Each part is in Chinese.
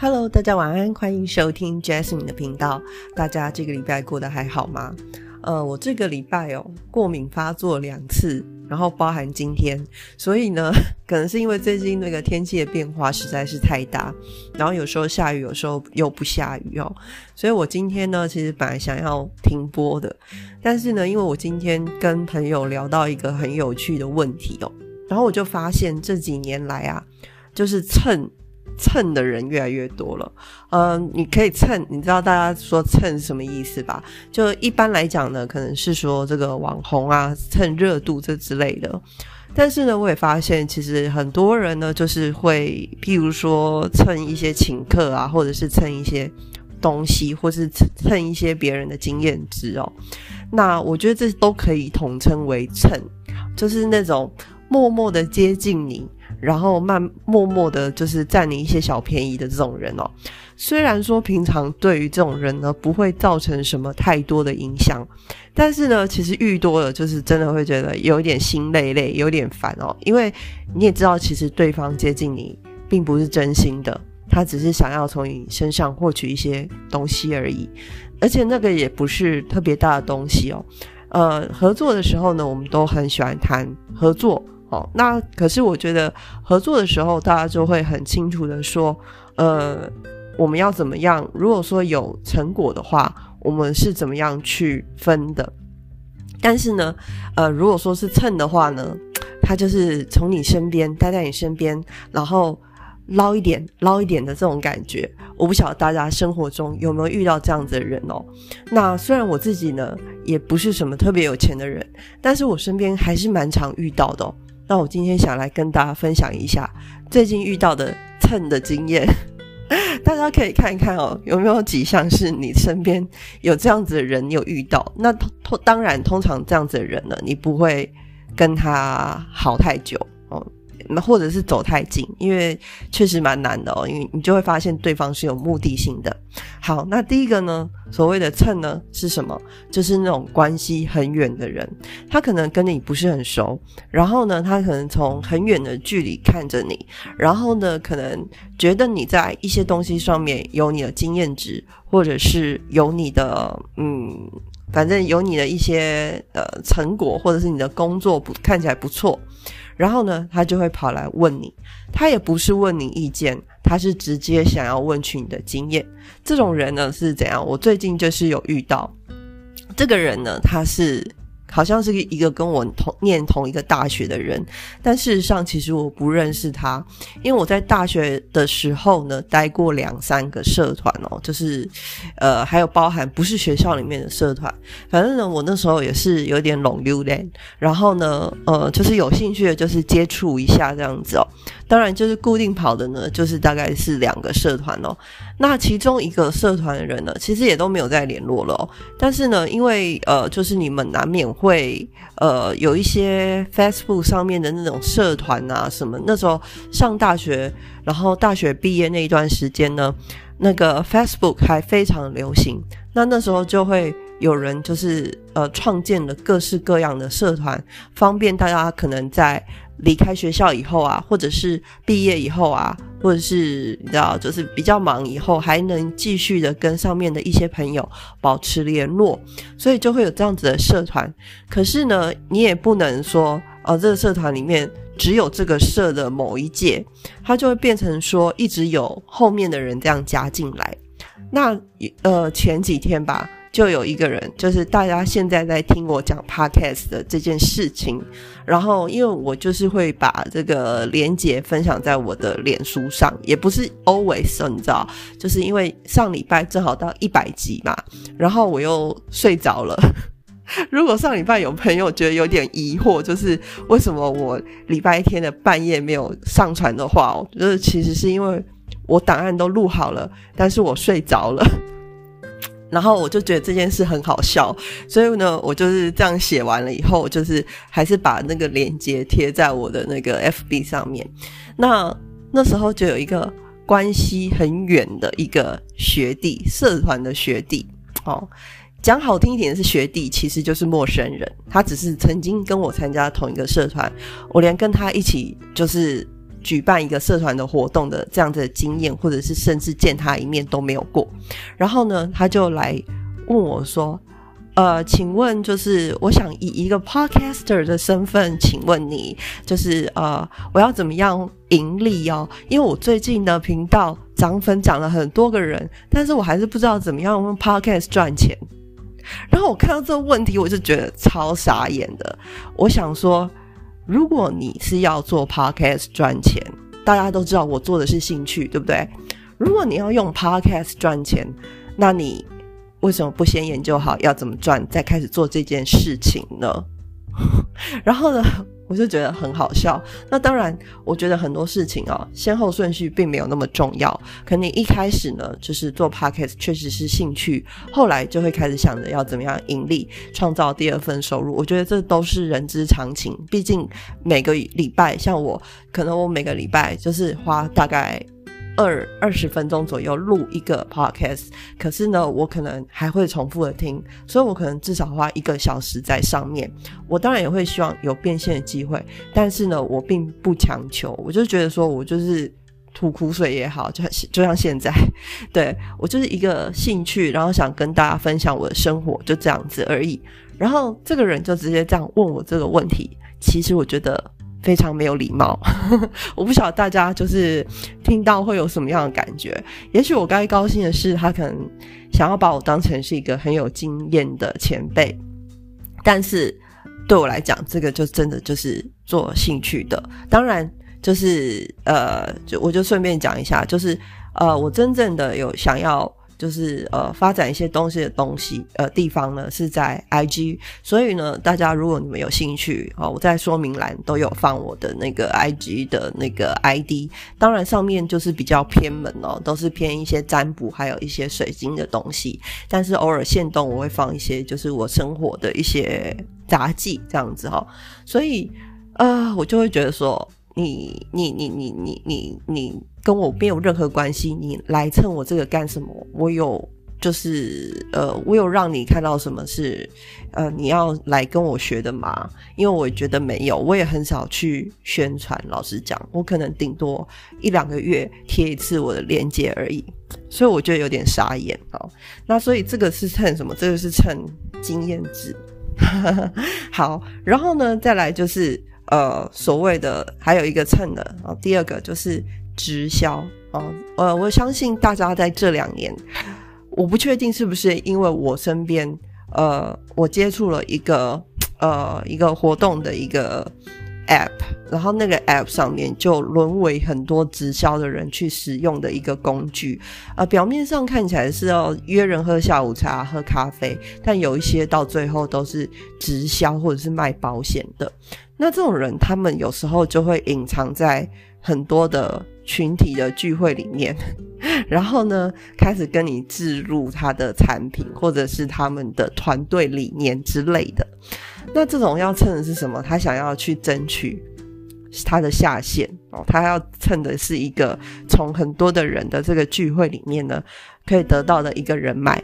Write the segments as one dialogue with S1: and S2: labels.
S1: Hello，大家晚安，欢迎收听 Jasmine 的频道。大家这个礼拜过得还好吗？呃，我这个礼拜哦，过敏发作两次，然后包含今天，所以呢，可能是因为最近那个天气的变化实在是太大，然后有时候下雨，有时候又不下雨哦，所以我今天呢，其实本来想要停播的，但是呢，因为我今天跟朋友聊到一个很有趣的问题哦，然后我就发现这几年来啊，就是蹭。蹭的人越来越多了，嗯，你可以蹭，你知道大家说蹭什么意思吧？就一般来讲呢，可能是说这个网红啊蹭热度这之类的。但是呢，我也发现其实很多人呢，就是会譬如说蹭一些请客啊，或者是蹭一些东西，或是蹭一些别人的经验值哦。那我觉得这都可以统称为蹭，就是那种默默的接近你。然后慢默默的，就是占你一些小便宜的这种人哦。虽然说平常对于这种人呢，不会造成什么太多的影响，但是呢，其实遇多了，就是真的会觉得有点心累累，有点烦哦。因为你也知道，其实对方接近你并不是真心的，他只是想要从你身上获取一些东西而已，而且那个也不是特别大的东西哦。呃，合作的时候呢，我们都很喜欢谈合作。哦，那可是我觉得合作的时候，大家就会很清楚的说，呃，我们要怎么样？如果说有成果的话，我们是怎么样去分的？但是呢，呃，如果说是蹭的话呢，他就是从你身边待在你身边，然后捞一点捞一点的这种感觉。我不晓得大家生活中有没有遇到这样子的人哦。那虽然我自己呢也不是什么特别有钱的人，但是我身边还是蛮常遇到的。那我今天想来跟大家分享一下最近遇到的蹭的经验，大家可以看一看哦，有没有几项是你身边有这样子的人有遇到？那通当然，通常这样子的人呢，你不会跟他好太久。那或者是走太近，因为确实蛮难的哦，因为你就会发现对方是有目的性的。好，那第一个呢，所谓的蹭呢是什么？就是那种关系很远的人，他可能跟你不是很熟，然后呢，他可能从很远的距离看着你，然后呢，可能觉得你在一些东西上面有你的经验值，或者是有你的嗯，反正有你的一些呃成果，或者是你的工作不看起来不错。然后呢，他就会跑来问你，他也不是问你意见，他是直接想要问取你的经验。这种人呢是怎样？我最近就是有遇到这个人呢，他是。好像是一个跟我同念同一个大学的人，但事实上其实我不认识他，因为我在大学的时候呢待过两三个社团哦，就是呃还有包含不是学校里面的社团，反正呢我那时候也是有点拢溜的，然后呢呃就是有兴趣的就是接触一下这样子哦，当然就是固定跑的呢就是大概是两个社团哦，那其中一个社团的人呢其实也都没有再联络了，哦，但是呢因为呃就是你们难免。会呃有一些 Facebook 上面的那种社团啊什么，那时候上大学，然后大学毕业那一段时间呢，那个 Facebook 还非常流行。那那时候就会有人就是呃创建了各式各样的社团，方便大家可能在。离开学校以后啊，或者是毕业以后啊，或者是你知道，就是比较忙以后，还能继续的跟上面的一些朋友保持联络，所以就会有这样子的社团。可是呢，你也不能说，哦，这个社团里面只有这个社的某一届，它就会变成说一直有后面的人这样加进来。那呃，前几天吧。就有一个人，就是大家现在在听我讲 podcast 的这件事情，然后因为我就是会把这个连接分享在我的脸书上，也不是 always 你知道，就是因为上礼拜正好到一百集嘛，然后我又睡着了。如果上礼拜有朋友觉得有点疑惑，就是为什么我礼拜天的半夜没有上传的话，我觉得其实是因为我档案都录好了，但是我睡着了。然后我就觉得这件事很好笑，所以呢，我就是这样写完了以后，就是还是把那个链接贴在我的那个 FB 上面。那那时候就有一个关系很远的一个学弟，社团的学弟，哦，讲好听一点是学弟，其实就是陌生人。他只是曾经跟我参加同一个社团，我连跟他一起就是举办一个社团的活动的这样的经验，或者是甚至见他一面都没有过。然后呢，他就来问我说：“呃，请问就是我想以一个 podcaster 的身份，请问你就是呃，我要怎么样盈利哦？因为我最近的频道涨粉涨了很多个人，但是我还是不知道怎么样用 podcast 赚钱。然后我看到这个问题，我就觉得超傻眼的。我想说，如果你是要做 podcast 赚钱，大家都知道我做的是兴趣，对不对？如果你要用 podcast 赚钱，那你为什么不先研究好要怎么赚，再开始做这件事情呢？然后呢？我就觉得很好笑。那当然，我觉得很多事情啊，先后顺序并没有那么重要。可你一开始呢，就是做 podcast 确实是兴趣，后来就会开始想着要怎么样盈利，创造第二份收入。我觉得这都是人之常情。毕竟每个礼拜，像我，可能我每个礼拜就是花大概。二二十分钟左右录一个 podcast，可是呢，我可能还会重复的听，所以我可能至少花一个小时在上面。我当然也会希望有变现的机会，但是呢，我并不强求。我就觉得说，我就是吐苦水也好，就就像现在，对我就是一个兴趣，然后想跟大家分享我的生活，就这样子而已。然后这个人就直接这样问我这个问题，其实我觉得。非常没有礼貌，我不晓得大家就是听到会有什么样的感觉。也许我该高兴的是，他可能想要把我当成是一个很有经验的前辈，但是对我来讲，这个就真的就是做兴趣的。当然，就是呃，就我就顺便讲一下，就是呃，我真正的有想要。就是呃，发展一些东西的东西呃地方呢是在 IG，所以呢，大家如果你们有兴趣哦，我在说明栏都有放我的那个 IG 的那个 ID，当然上面就是比较偏门哦，都是偏一些占卜还有一些水晶的东西，但是偶尔现动我会放一些就是我生活的一些杂技这样子哈，所以呃，我就会觉得说。你你你你你你你跟我没有任何关系，你来蹭我这个干什么？我有就是呃，我有让你看到什么是呃你要来跟我学的吗？因为我觉得没有，我也很少去宣传。老实讲，我可能顶多一两个月贴一次我的链接而已，所以我觉得有点傻眼哦。那所以这个是蹭什么？这个是蹭经验值。好，然后呢，再来就是。呃，所谓的还有一个蹭的啊，第二个就是直销啊。呃，我相信大家在这两年，我不确定是不是因为我身边呃，我接触了一个呃一个活动的一个 app，然后那个 app 上面就沦为很多直销的人去使用的一个工具。呃，表面上看起来是要约人喝下午茶、喝咖啡，但有一些到最后都是直销或者是卖保险的。那这种人，他们有时候就会隐藏在很多的群体的聚会里面，然后呢，开始跟你置入他的产品，或者是他们的团队理念之类的。那这种要蹭的是什么？他想要去争取他的下线哦，他要蹭的是一个从很多的人的这个聚会里面呢，可以得到的一个人脉。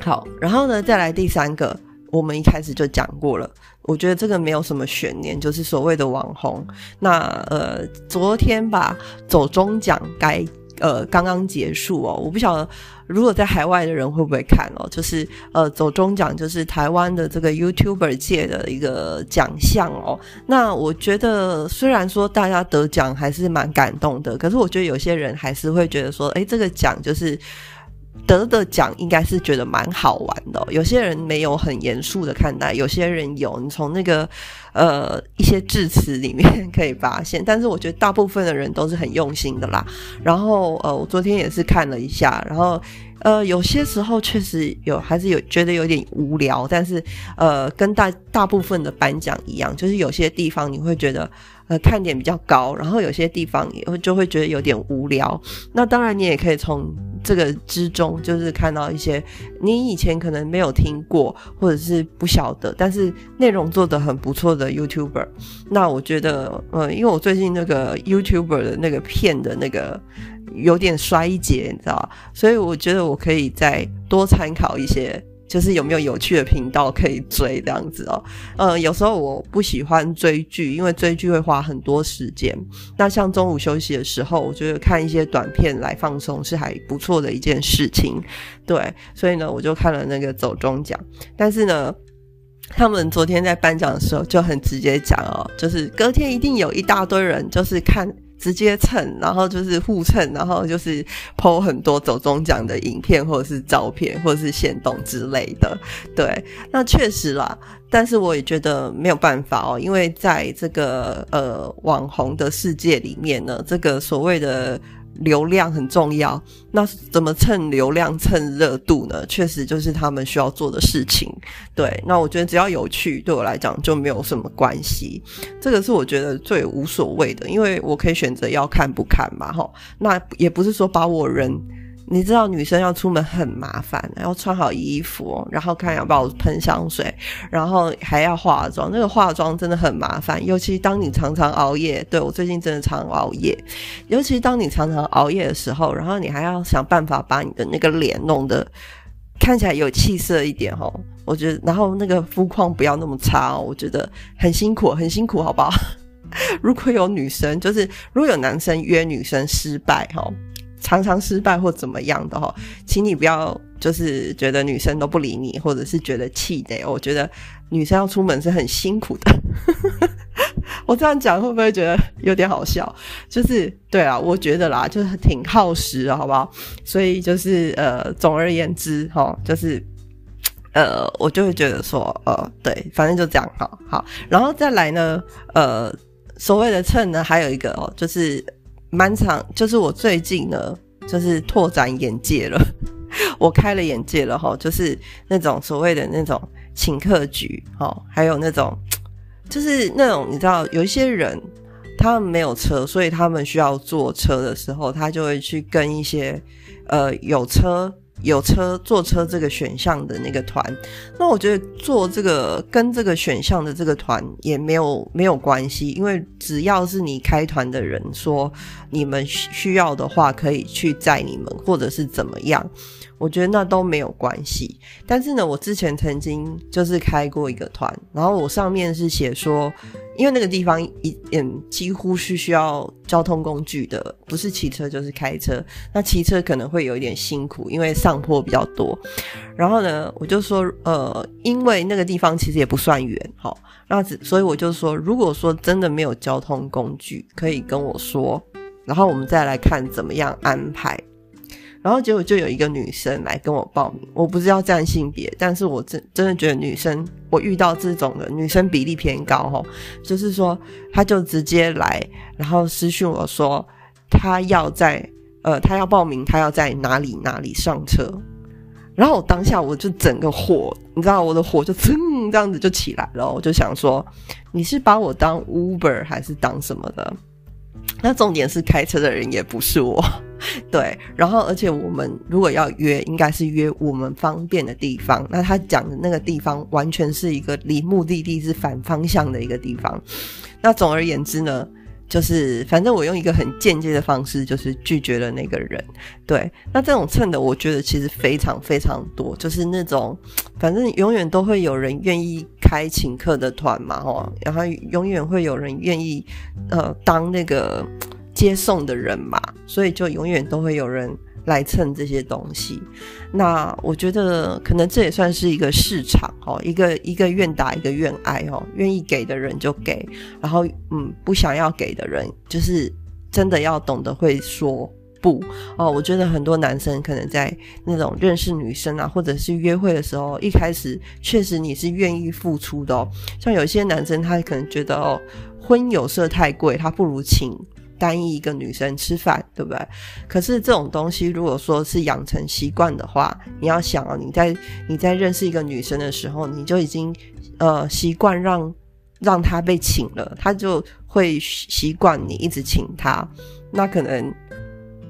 S1: 好，然后呢，再来第三个，我们一开始就讲过了。我觉得这个没有什么悬念，就是所谓的网红。那呃，昨天吧，走中奖该呃刚刚结束哦。我不晓得如果在海外的人会不会看哦。就是呃，走中奖就是台湾的这个 YouTuber 界的一个奖项哦。那我觉得虽然说大家得奖还是蛮感动的，可是我觉得有些人还是会觉得说，哎，这个奖就是。得的奖应该是觉得蛮好玩的，有些人没有很严肃的看待，有些人有。你从那个呃一些致辞里面可以发现，但是我觉得大部分的人都是很用心的啦。然后呃，我昨天也是看了一下，然后呃有些时候确实有还是有觉得有点无聊，但是呃跟大大部分的颁奖一样，就是有些地方你会觉得。呃，看点比较高，然后有些地方也会就会觉得有点无聊。那当然，你也可以从这个之中，就是看到一些你以前可能没有听过，或者是不晓得，但是内容做的很不错的 YouTuber。那我觉得，呃，因为我最近那个 YouTuber 的那个片的那个有点衰竭，你知道所以我觉得我可以再多参考一些。就是有没有有趣的频道可以追这样子哦。呃，有时候我不喜欢追剧，因为追剧会花很多时间。那像中午休息的时候，我觉得看一些短片来放松是还不错的一件事情。对，所以呢，我就看了那个走中奖。但是呢，他们昨天在颁奖的时候就很直接讲哦，就是隔天一定有一大堆人就是看。直接蹭，然后就是互蹭，然后就是抛很多走中奖的影片，或者是照片，或者是现动之类的。对，那确实啦，但是我也觉得没有办法哦，因为在这个呃网红的世界里面呢，这个所谓的。流量很重要，那怎么蹭流量、蹭热度呢？确实就是他们需要做的事情。对，那我觉得只要有趣，对我来讲就没有什么关系。这个是我觉得最无所谓的，因为我可以选择要看不看嘛。哈，那也不是说把我人。你知道女生要出门很麻烦，要穿好衣服，然后看要不要喷香水，然后还要化妆。那个化妆真的很麻烦，尤其当你常常熬夜。对我最近真的常熬夜，尤其当你常常熬夜的时候，然后你还要想办法把你的那个脸弄得看起来有气色一点哦。我觉得，然后那个肤况不要那么差哦，我觉得很辛苦，很辛苦，好不好？如果有女生，就是如果有男生约女生失败哈。常常失败或怎么样的哈，请你不要就是觉得女生都不理你，或者是觉得气馁。我觉得女生要出门是很辛苦的。我这样讲会不会觉得有点好笑？就是对啊，我觉得啦，就是挺耗时，好不好？所以就是呃，总而言之哈，就是呃，我就会觉得说呃，对，反正就这样哈。好，然后再来呢，呃，所谓的秤呢，还有一个哦，就是。蛮长，就是我最近呢，就是拓展眼界了，我开了眼界了哈，就是那种所谓的那种请客局哈，还有那种，就是那种你知道，有一些人他们没有车，所以他们需要坐车的时候，他就会去跟一些呃有车。有车坐车这个选项的那个团，那我觉得坐这个跟这个选项的这个团也没有没有关系，因为只要是你开团的人说你们需要的话，可以去载你们，或者是怎么样。我觉得那都没有关系，但是呢，我之前曾经就是开过一个团，然后我上面是写说，因为那个地方一嗯几乎是需要交通工具的，不是骑车就是开车，那骑车可能会有一点辛苦，因为上坡比较多。然后呢，我就说，呃，因为那个地方其实也不算远，好，那所以我就说，如果说真的没有交通工具，可以跟我说，然后我们再来看怎么样安排。然后结果就有一个女生来跟我报名，我不是要占性别，但是我真真的觉得女生，我遇到这种的女生比例偏高哈，就是说她就直接来，然后私讯我说她要在呃她要报名，她要在哪里哪里上车，然后我当下我就整个火，你知道我的火就噌这样子就起来了，我就想说你是把我当 Uber 还是当什么的？那重点是开车的人也不是我，对。然后，而且我们如果要约，应该是约我们方便的地方。那他讲的那个地方，完全是一个离目的地是反方向的一个地方。那总而言之呢？就是，反正我用一个很间接的方式，就是拒绝了那个人。对，那这种蹭的，我觉得其实非常非常多，就是那种，反正永远都会有人愿意开请客的团嘛，哦，然后永远会有人愿意，呃，当那个接送的人嘛，所以就永远都会有人。来蹭这些东西，那我觉得可能这也算是一个市场哦，一个一个愿打一个愿挨哦，愿意给的人就给，然后嗯不想要给的人，就是真的要懂得会说不哦。我觉得很多男生可能在那种认识女生啊，或者是约会的时候，一开始确实你是愿意付出的哦。像有些男生他可能觉得哦，婚有色太贵，他不如请。单一一个女生吃饭，对不对？可是这种东西，如果说是养成习惯的话，你要想啊，你在你在认识一个女生的时候，你就已经呃习惯让让她被请了，她就会习惯你一直请她。那可能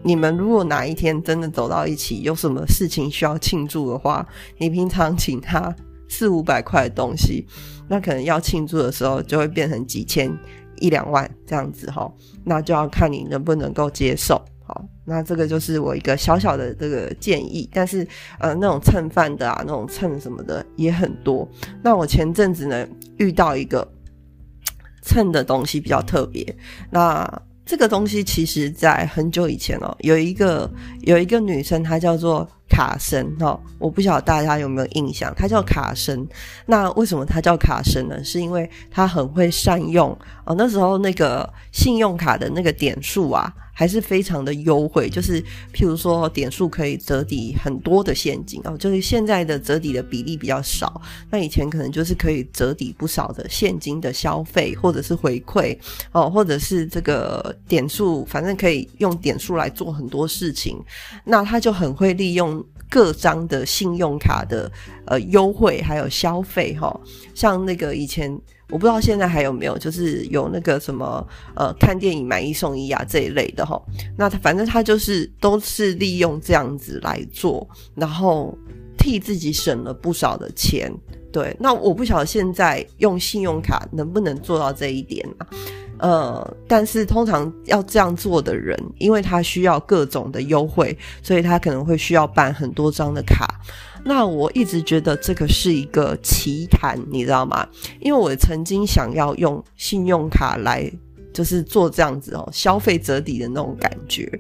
S1: 你们如果哪一天真的走到一起，有什么事情需要庆祝的话，你平常请她四五百块的东西，那可能要庆祝的时候就会变成几千。一两万这样子哈，那就要看你能不能够接受好，那这个就是我一个小小的这个建议。但是呃，那种蹭饭的啊，那种蹭什么的也很多。那我前阵子呢遇到一个蹭的东西比较特别，那。这个东西其实，在很久以前哦，有一个有一个女生，她叫做卡神哦，我不晓得大家有没有印象，他叫卡神。那为什么他叫卡神呢？是因为他很会善用哦，那时候那个信用卡的那个点数啊。还是非常的优惠，就是譬如说点数可以折抵很多的现金哦，就是现在的折抵的比例比较少，那以前可能就是可以折抵不少的现金的消费或者是回馈哦，或者是这个点数，反正可以用点数来做很多事情，那他就很会利用各张的信用卡的呃优惠还有消费哈，像那个以前。我不知道现在还有没有，就是有那个什么呃，看电影买一送一啊这一类的哈。那他反正他就是都是利用这样子来做，然后替自己省了不少的钱。对，那我不晓得现在用信用卡能不能做到这一点啊？呃，但是通常要这样做的人，因为他需要各种的优惠，所以他可能会需要办很多张的卡。那我一直觉得这个是一个奇谈，你知道吗？因为我曾经想要用信用卡来，就是做这样子哦，消费折抵的那种感觉。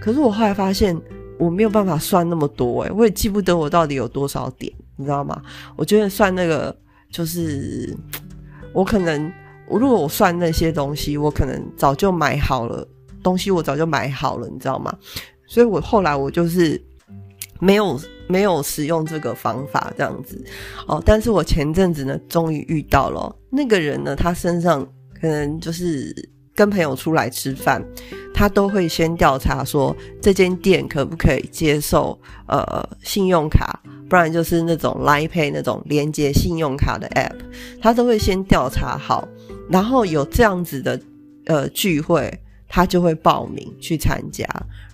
S1: 可是我后来发现我没有办法算那么多，诶我也记不得我到底有多少点，你知道吗？我觉得算那个就是我可能，如果我算那些东西，我可能早就买好了东西，我早就买好了，你知道吗？所以我后来我就是没有。没有使用这个方法这样子哦，但是我前阵子呢，终于遇到了那个人呢，他身上可能就是跟朋友出来吃饭，他都会先调查说这间店可不可以接受呃信用卡，不然就是那种 Line Pay 那种连接信用卡的 App，他都会先调查好，然后有这样子的呃聚会，他就会报名去参加，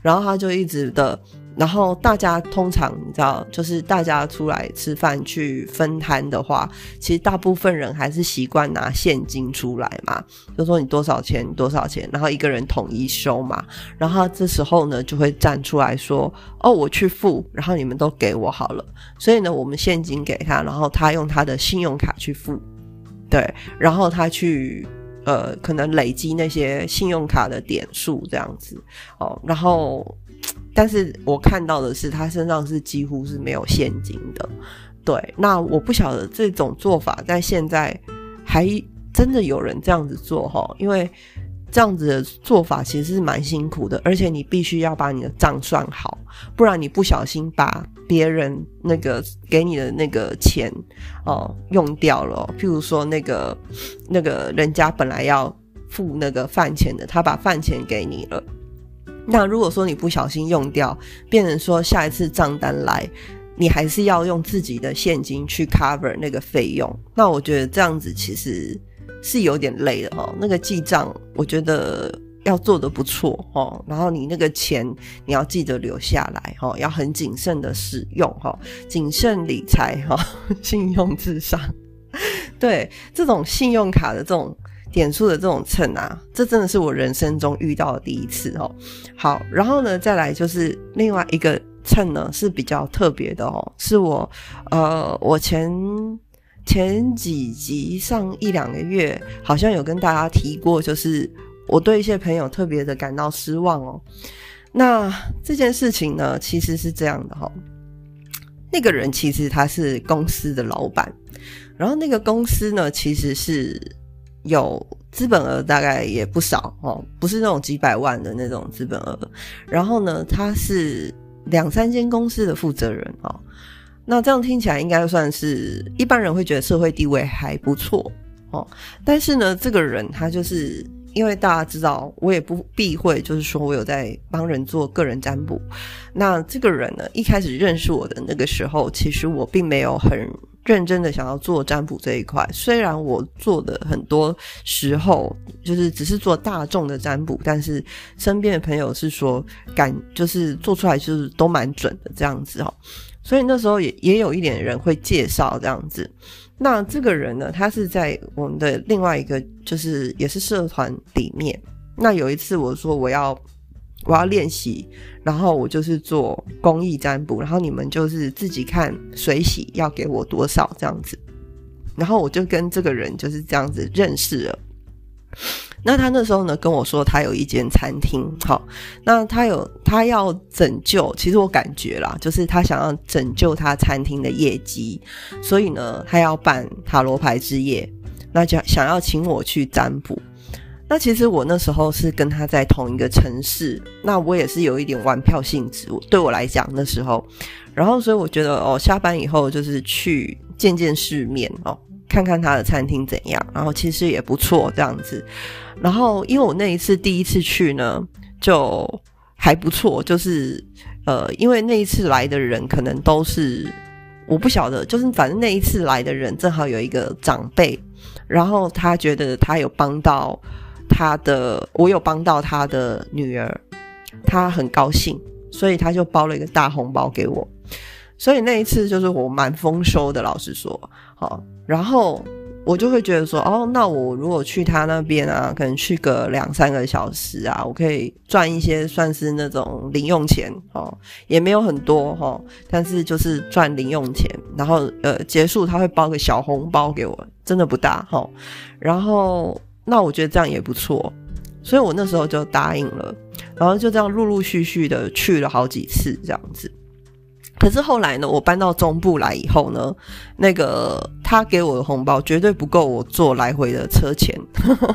S1: 然后他就一直的。然后大家通常你知道，就是大家出来吃饭去分摊的话，其实大部分人还是习惯拿现金出来嘛，就说你多少钱多少钱，然后一个人统一收嘛。然后这时候呢，就会站出来说：“哦，我去付，然后你们都给我好了。”所以呢，我们现金给他，然后他用他的信用卡去付，对，然后他去呃，可能累积那些信用卡的点数这样子哦，然后。但是我看到的是，他身上是几乎是没有现金的。对，那我不晓得这种做法在现在还真的有人这样子做哈？因为这样子的做法其实是蛮辛苦的，而且你必须要把你的账算好，不然你不小心把别人那个给你的那个钱哦用掉了。譬如说那个那个人家本来要付那个饭钱的，他把饭钱给你了。那如果说你不小心用掉，变成说下一次账单来，你还是要用自己的现金去 cover 那个费用。那我觉得这样子其实是有点累的哈。那个记账，我觉得要做的不错哈。然后你那个钱你要记得留下来哈，要很谨慎的使用哈，谨慎理财哈，信用至上。对这种信用卡的这种。点数的这种秤啊，这真的是我人生中遇到的第一次哦。好，然后呢，再来就是另外一个秤呢是比较特别的哦，是我呃，我前前几集上一两个月好像有跟大家提过，就是我对一些朋友特别的感到失望哦。那这件事情呢，其实是这样的哈，那个人其实他是公司的老板，然后那个公司呢，其实是。有资本额大概也不少哦，不是那种几百万的那种资本额。然后呢，他是两三间公司的负责人哦。那这样听起来应该算是一般人会觉得社会地位还不错哦。但是呢，这个人他就是因为大家知道，我也不避讳，就是说我有在帮人做个人占卜。那这个人呢，一开始认识我的那个时候，其实我并没有很。认真的想要做占卜这一块，虽然我做的很多时候就是只是做大众的占卜，但是身边的朋友是说感就是做出来就是都蛮准的这样子哦。所以那时候也也有一点人会介绍这样子。那这个人呢，他是在我们的另外一个就是也是社团里面。那有一次我说我要我要练习，然后我就是做公益占卜，然后你们就是自己看水洗要给我多少这样子，然后我就跟这个人就是这样子认识了。那他那时候呢跟我说，他有一间餐厅，好，那他有他要拯救，其实我感觉啦，就是他想要拯救他餐厅的业绩，所以呢，他要办塔罗牌之夜，那就想要请我去占卜。那其实我那时候是跟他在同一个城市，那我也是有一点玩票性质，对我来讲那时候，然后所以我觉得哦，下班以后就是去见见世面哦。看看他的餐厅怎样，然后其实也不错这样子。然后因为我那一次第一次去呢，就还不错，就是呃，因为那一次来的人可能都是我不晓得，就是反正那一次来的人正好有一个长辈，然后他觉得他有帮到他的，我有帮到他的女儿，他很高兴，所以他就包了一个大红包给我。所以那一次就是我蛮丰收的，老实说，好。然后我就会觉得说，哦，那我如果去他那边啊，可能去个两三个小时啊，我可以赚一些算是那种零用钱哦，也没有很多哈，但是就是赚零用钱。然后呃，结束他会包个小红包给我，真的不大哈。然后那我觉得这样也不错，所以我那时候就答应了。然后就这样陆陆续续的去了好几次这样子。可是后来呢，我搬到中部来以后呢，那个他给我的红包绝对不够我坐来回的车钱，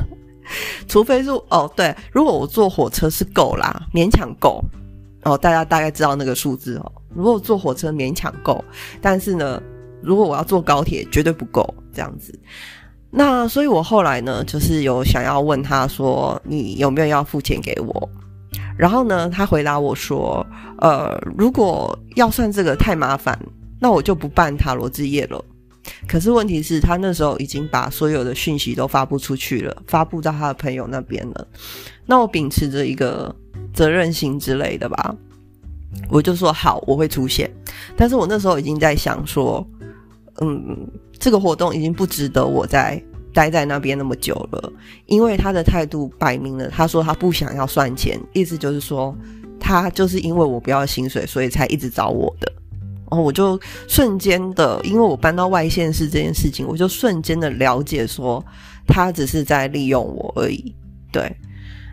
S1: 除非是哦对，如果我坐火车是够啦，勉强够哦，大家大概知道那个数字哦。如果坐火车勉强够，但是呢，如果我要坐高铁绝对不够这样子。那所以我后来呢，就是有想要问他说，你有没有要付钱给我？然后呢，他回答我说：“呃，如果要算这个太麻烦，那我就不办塔罗之夜了。可是问题是，他那时候已经把所有的讯息都发布出去了，发布到他的朋友那边了。那我秉持着一个责任心之类的吧，我就说好，我会出现。但是我那时候已经在想说，嗯，这个活动已经不值得我在。”待在那边那么久了，因为他的态度摆明了，他说他不想要算钱，意思就是说他就是因为我不要薪水，所以才一直找我的。然后我就瞬间的，因为我搬到外县市这件事情，我就瞬间的了解说他只是在利用我而已。对，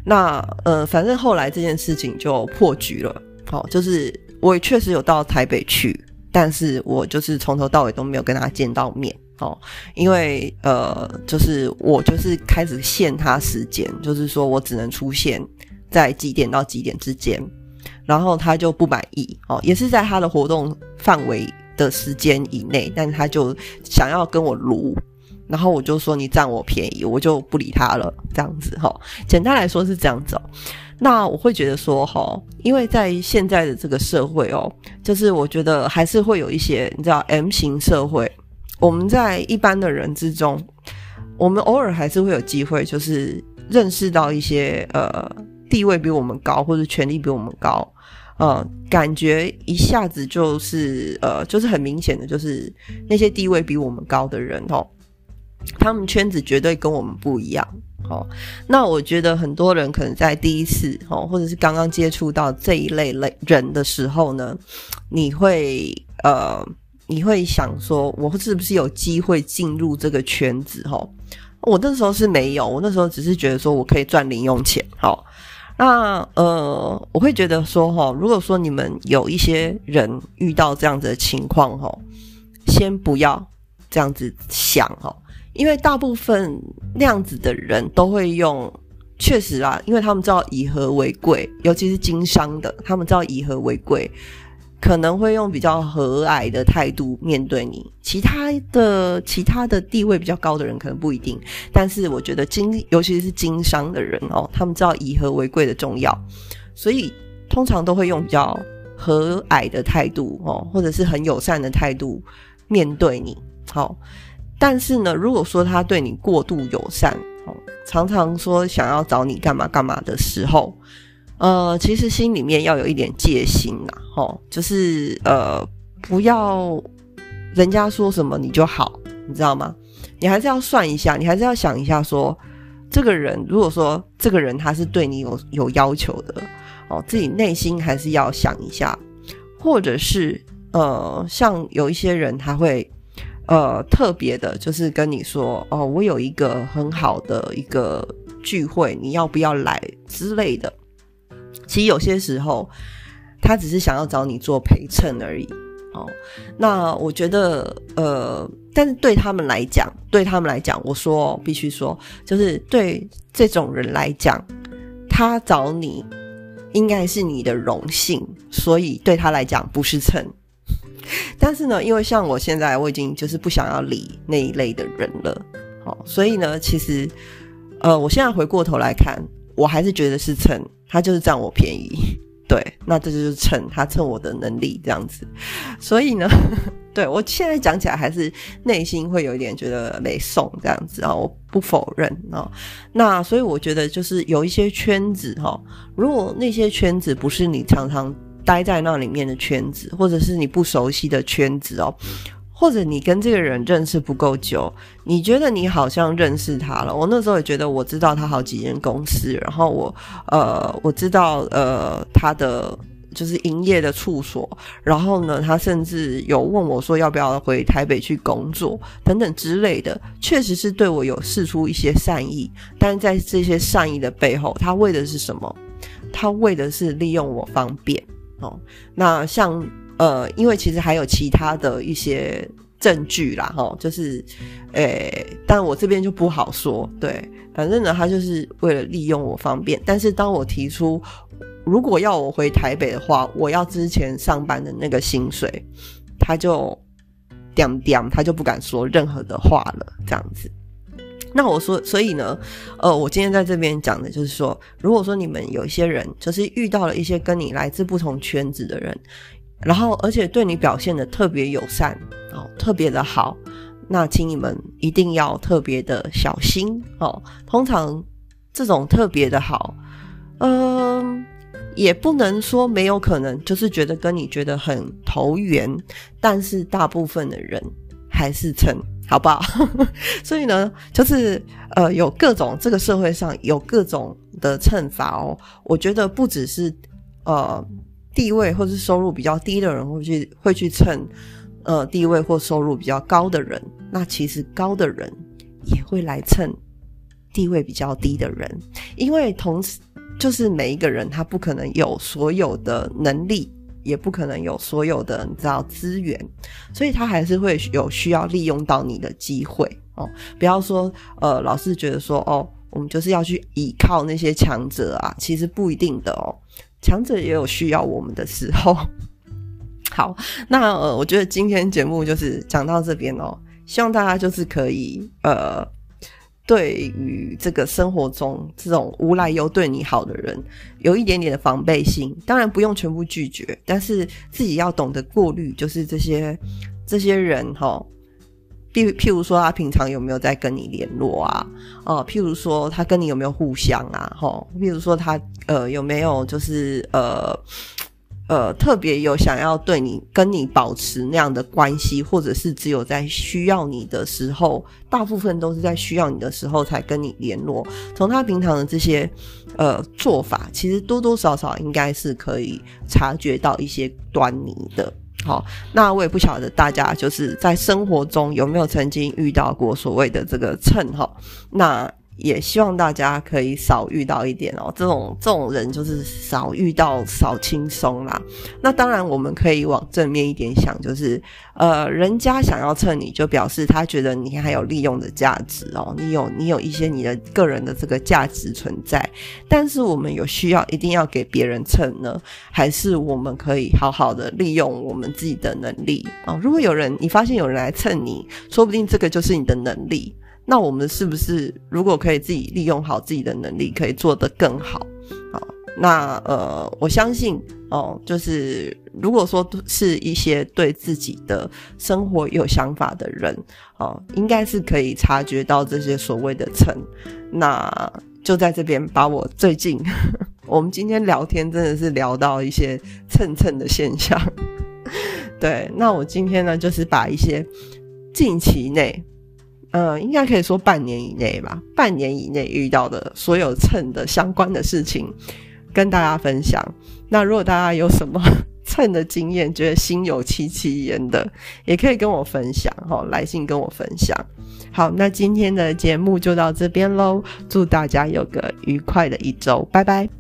S1: 那呃，反正后来这件事情就破局了。好，就是我也确实有到台北去，但是我就是从头到尾都没有跟他见到面。哦，因为呃，就是我就是开始限他时间，就是说我只能出现在几点到几点之间，然后他就不满意哦，也是在他的活动范围的时间以内，但他就想要跟我撸，然后我就说你占我便宜，我就不理他了，这样子哈。简单来说是这样子。那我会觉得说哈，因为在现在的这个社会哦，就是我觉得还是会有一些你知道 M 型社会。我们在一般的人之中，我们偶尔还是会有机会，就是认识到一些呃地位比我们高或者权力比我们高，呃，感觉一下子就是呃，就是很明显的，就是那些地位比我们高的人哦，他们圈子绝对跟我们不一样哦。那我觉得很多人可能在第一次哦，或者是刚刚接触到这一类类人的时候呢，你会呃。你会想说，我是不是有机会进入这个圈子？哈，我那时候是没有，我那时候只是觉得说我可以赚零用钱。好，那呃，我会觉得说，哈，如果说你们有一些人遇到这样子的情况，哈，先不要这样子想，哈，因为大部分那样子的人都会用，确实啊，因为他们知道以和为贵，尤其是经商的，他们知道以和为贵。可能会用比较和蔼的态度面对你，其他的其他的地位比较高的人可能不一定，但是我觉得经尤其是经商的人哦，他们知道以和为贵的重要，所以通常都会用比较和蔼的态度哦，或者是很友善的态度面对你。好，但是呢，如果说他对你过度友善，哦，常常说想要找你干嘛干嘛的时候。呃，其实心里面要有一点戒心呐，吼，就是呃，不要人家说什么你就好，你知道吗？你还是要算一下，你还是要想一下，说这个人如果说这个人他是对你有有要求的，哦，自己内心还是要想一下，或者是呃，像有一些人他会呃特别的，就是跟你说哦，我有一个很好的一个聚会，你要不要来之类的。其实有些时候，他只是想要找你做陪衬而已。哦，那我觉得呃，但是对他们来讲，对他们来讲，我说必须说，就是对这种人来讲，他找你。应该是你的荣幸，所以对他来讲不是蹭。但是呢，因为像我现在，我已经就是不想要理那一类的人了，好，所以呢，其实，呃，我现在回过头来看，我还是觉得是蹭，他就是占我便宜。对，那这就是蹭他蹭我的能力这样子，所以呢，对我现在讲起来还是内心会有一点觉得没送这样子啊，我不否认啊。那所以我觉得就是有一些圈子哈，如果那些圈子不是你常常待在那里面的圈子，或者是你不熟悉的圈子哦。或者你跟这个人认识不够久，你觉得你好像认识他了。我那时候也觉得我知道他好几间公司，然后我呃我知道呃他的就是营业的处所，然后呢他甚至有问我说要不要回台北去工作等等之类的，确实是对我有示出一些善意。但在这些善意的背后，他为的是什么？他为的是利用我方便哦。那像。呃，因为其实还有其他的一些证据啦，哈，就是，诶，但我这边就不好说，对，反正呢，他就是为了利用我方便。但是当我提出如果要我回台北的话，我要之前上班的那个薪水，他就点点，他就不敢说任何的话了，这样子。那我说，所以呢，呃，我今天在这边讲的就是说，如果说你们有一些人，就是遇到了一些跟你来自不同圈子的人。然后，而且对你表现的特别友善哦，特别的好，那请你们一定要特别的小心哦。通常这种特别的好，嗯，也不能说没有可能，就是觉得跟你觉得很投缘，但是大部分的人还是成，好不好？所以呢，就是呃，有各种这个社会上有各种的蹭法哦。我觉得不只是呃。地位或是收入比较低的人会去会去蹭，呃，地位或收入比较高的人。那其实高的人也会来蹭地位比较低的人，因为同时就是每一个人他不可能有所有的能力，也不可能有所有的你知道资源，所以他还是会有需要利用到你的机会哦。不要说呃，老是觉得说哦，我们就是要去依靠那些强者啊，其实不一定的哦。强者也有需要我们的时候。好，那呃，我觉得今天节目就是讲到这边哦。希望大家就是可以呃，对于这个生活中这种无来由对你好的人，有一点点的防备心。当然不用全部拒绝，但是自己要懂得过滤，就是这些这些人哈。譬譬如说，他平常有没有在跟你联络啊？哦，譬如说，他跟你有没有互相啊？哈，譬如说，他呃有没有就是呃呃特别有想要对你跟你保持那样的关系，或者是只有在需要你的时候，大部分都是在需要你的时候才跟你联络。从他平常的这些呃做法，其实多多少少应该是可以察觉到一些端倪的。好，那我也不晓得大家就是在生活中有没有曾经遇到过所谓的这个蹭哈，那。也希望大家可以少遇到一点哦，这种这种人就是少遇到少轻松啦。那当然我们可以往正面一点想，就是呃，人家想要蹭你就表示他觉得你还有利用的价值哦，你有你有一些你的个人的这个价值存在。但是我们有需要一定要给别人蹭呢，还是我们可以好好的利用我们自己的能力啊？如果有人你发现有人来蹭你，说不定这个就是你的能力。那我们是不是如果可以自己利用好自己的能力，可以做得更好？好，那呃，我相信哦，就是如果说是一些对自己的生活有想法的人，哦，应该是可以察觉到这些所谓的蹭。那就在这边把我最近 我们今天聊天真的是聊到一些蹭蹭的现象。对，那我今天呢，就是把一些近期内。呃，应该可以说半年以内吧。半年以内遇到的所有蹭的相关的事情，跟大家分享。那如果大家有什么 蹭的经验，觉得心有戚戚焉的，也可以跟我分享哈，来信跟我分享。好，那今天的节目就到这边喽，祝大家有个愉快的一周，拜拜。